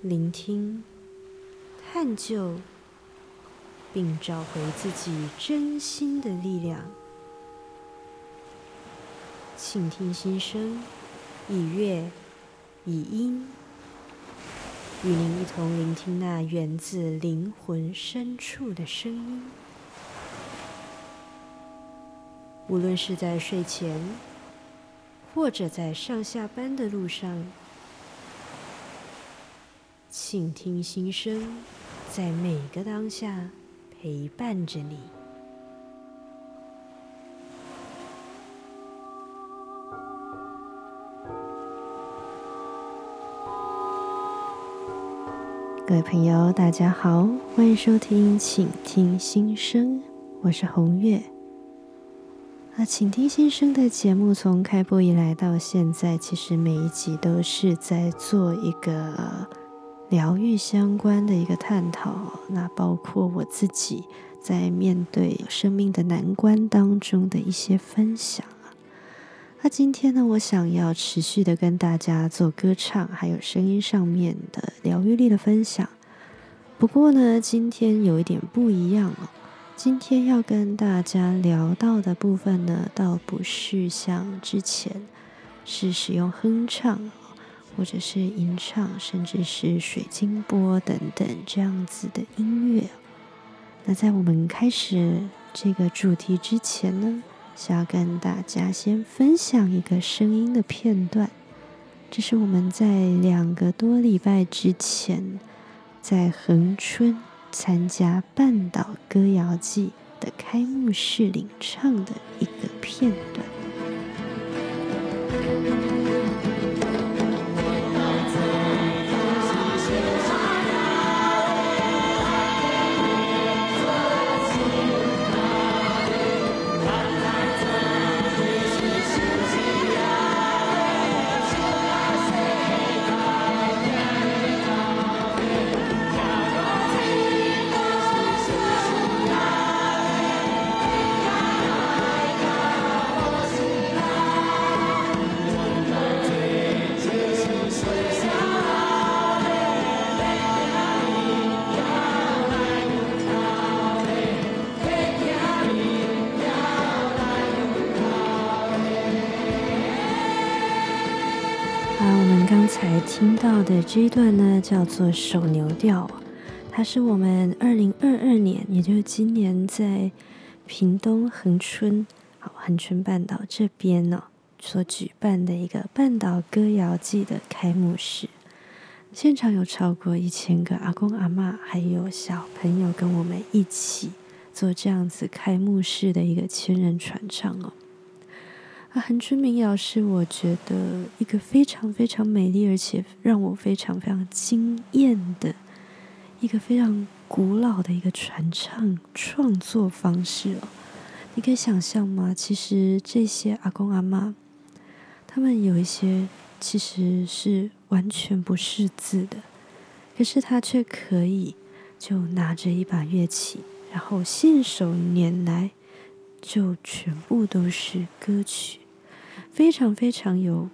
聆听、探究，并找回自己真心的力量。倾听心声，以乐，以音，与您一同聆听那源自灵魂深处的声音。无论是在睡前，或者在上下班的路上。倾听心声，在每个当下陪伴着你。各位朋友，大家好，欢迎收听《倾听心声》，我是红月。那《倾听心声》的节目从开播以来到现在，其实每一集都是在做一个。疗愈相关的一个探讨，那包括我自己在面对生命的难关当中的一些分享啊。那今天呢，我想要持续的跟大家做歌唱，还有声音上面的疗愈力的分享。不过呢，今天有一点不一样哦。今天要跟大家聊到的部分呢，倒不是像之前是使用哼唱。或者是吟唱，甚至是水晶波等等这样子的音乐。那在我们开始这个主题之前呢，想要跟大家先分享一个声音的片段。这是我们在两个多礼拜之前在恒春参加半岛歌谣季的开幕式领唱的一个片段。这一段呢，叫做手牛调，它是我们二零二二年，也就是今年在屏东恒春，好恒春半岛这边呢，所举办的一个半岛歌谣季的开幕式，现场有超过一千个阿公阿妈，还有小朋友跟我们一起做这样子开幕式的一个千人传唱哦。韩，春民谣是我觉得一个非常非常美丽，而且让我非常非常惊艳的一个非常古老的一个传唱创作方式哦。你可以想象吗？其实这些阿公阿妈，他们有一些其实是完全不识字的，可是他却可以就拿着一把乐器，然后信手拈来。就全部都是歌曲，非常非常有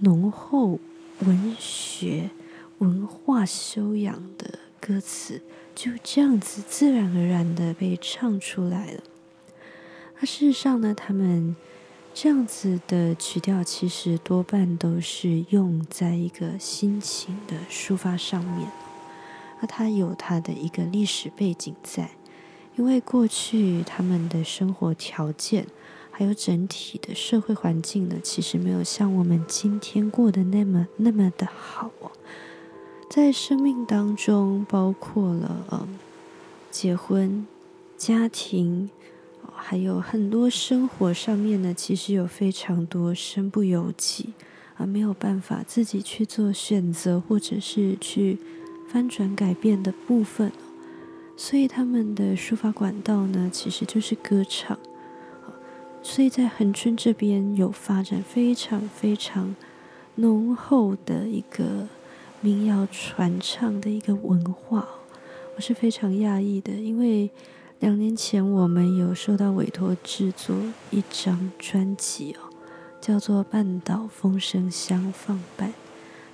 浓厚文学文化修养的歌词，就这样子自然而然的被唱出来了。那事实上呢，他们这样子的曲调，其实多半都是用在一个心情的抒发上面。那它有它的一个历史背景在。因为过去他们的生活条件，还有整体的社会环境呢，其实没有像我们今天过的那么那么的好哦。在生命当中，包括了呃结婚、家庭，还有很多生活上面呢，其实有非常多身不由己而没有办法自己去做选择，或者是去翻转改变的部分。所以他们的抒发管道呢，其实就是歌唱。所以在恒春这边有发展非常非常浓厚的一个民谣传唱的一个文化，我是非常讶异的。因为两年前我们有受到委托制作一张专辑哦，叫做《半岛风声相放伴》。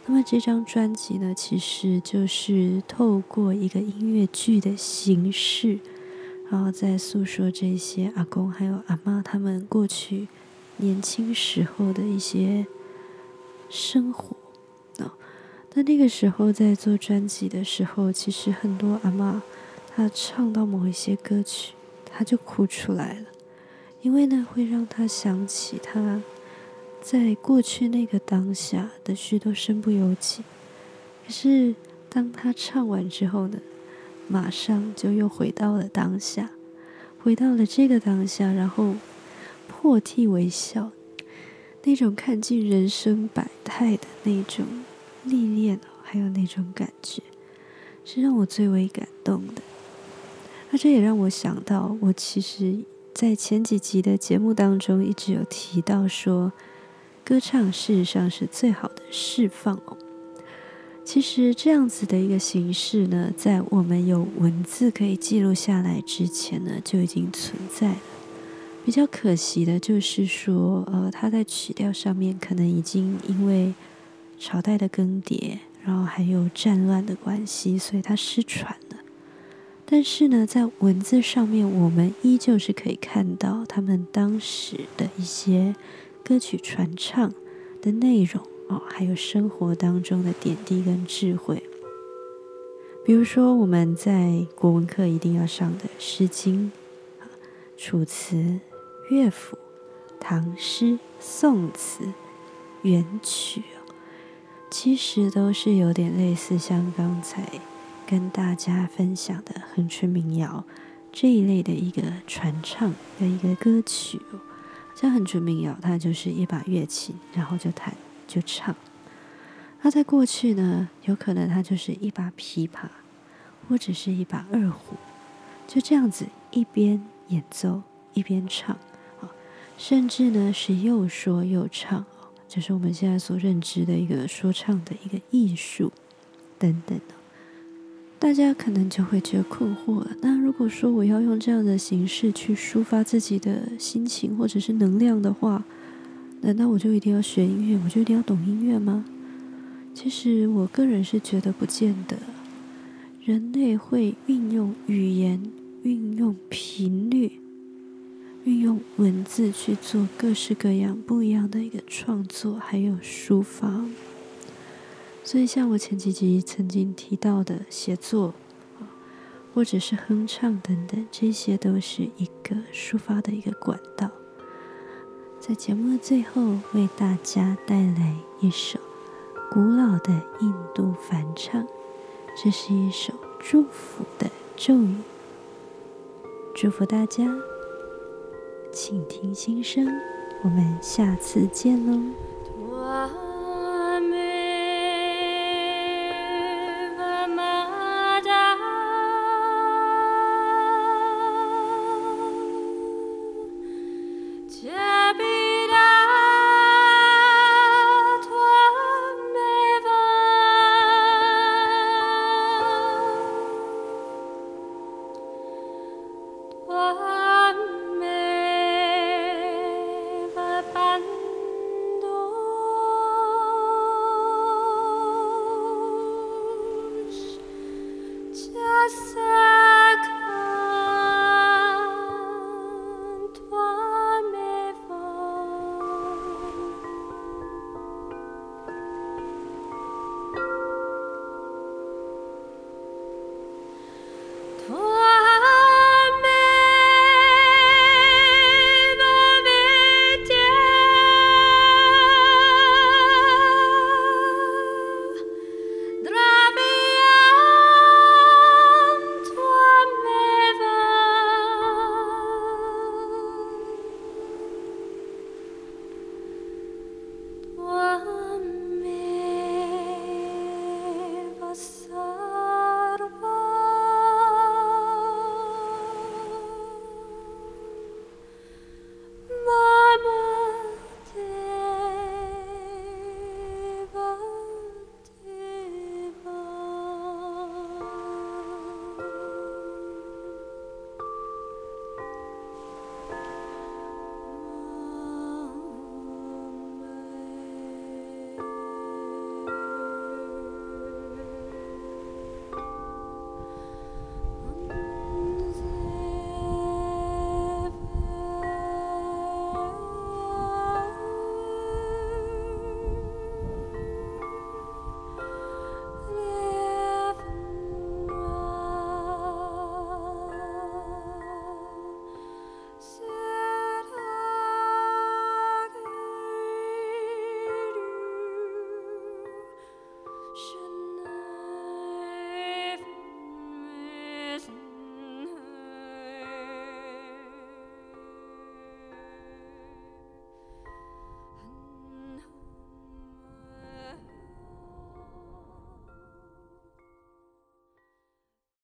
那么这张专辑呢，其实就是透过一个音乐剧的形式，然后在诉说这些阿公还有阿妈他们过去年轻时候的一些生活。那那个时候在做专辑的时候，其实很多阿妈她唱到某一些歌曲，她就哭出来了，因为呢会让她想起她在过去那个当下的许多身不由己。可是当她唱完之后呢，马上就又回到了当下，回到了这个当下，然后破涕为笑，那种看尽人生百态的那种。历练还有那种感觉，是让我最为感动的。那这也让我想到，我其实，在前几集的节目当中，一直有提到说，歌唱事实上是最好的释放哦。其实这样子的一个形式呢，在我们有文字可以记录下来之前呢，就已经存在了。比较可惜的就是说，呃，它在曲调上面可能已经因为。朝代的更迭，然后还有战乱的关系，所以它失传了。但是呢，在文字上面，我们依旧是可以看到他们当时的一些歌曲传唱的内容哦，还有生活当中的点滴跟智慧。比如说，我们在国文课一定要上的《诗经》《楚辞》《乐府》《唐诗》《宋词》《元曲》。其实都是有点类似，像刚才跟大家分享的恒春民谣这一类的一个传唱的一个歌曲。像恒春民谣，它就是一把乐器，然后就弹就唱。那在过去呢，有可能它就是一把琵琶，或者是一把二胡，就这样子一边演奏一边唱，啊甚至呢是又说又唱。就是我们现在所认知的一个说唱的一个艺术，等等的，大家可能就会觉得困惑了。那如果说我要用这样的形式去抒发自己的心情或者是能量的话，难道我就一定要学音乐，我就一定要懂音乐吗？其实我个人是觉得不见得。人类会运用语言，运用频率。运用文字去做各式各样不一样的一个创作，还有抒发。所以，像我前几集曾经提到的写作，或者是哼唱等等，这些都是一个抒发的一个管道。在节目的最后，为大家带来一首古老的印度梵唱，这是一首祝福的咒语，祝福大家。请听心声，我们下次见喽。